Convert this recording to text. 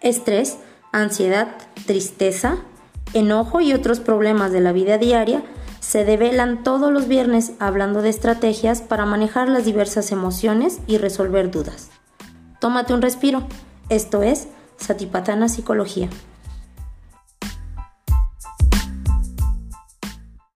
Estrés, ansiedad, tristeza, enojo y otros problemas de la vida diaria se develan todos los viernes hablando de estrategias para manejar las diversas emociones y resolver dudas. Tómate un respiro. Esto es Satipatana Psicología.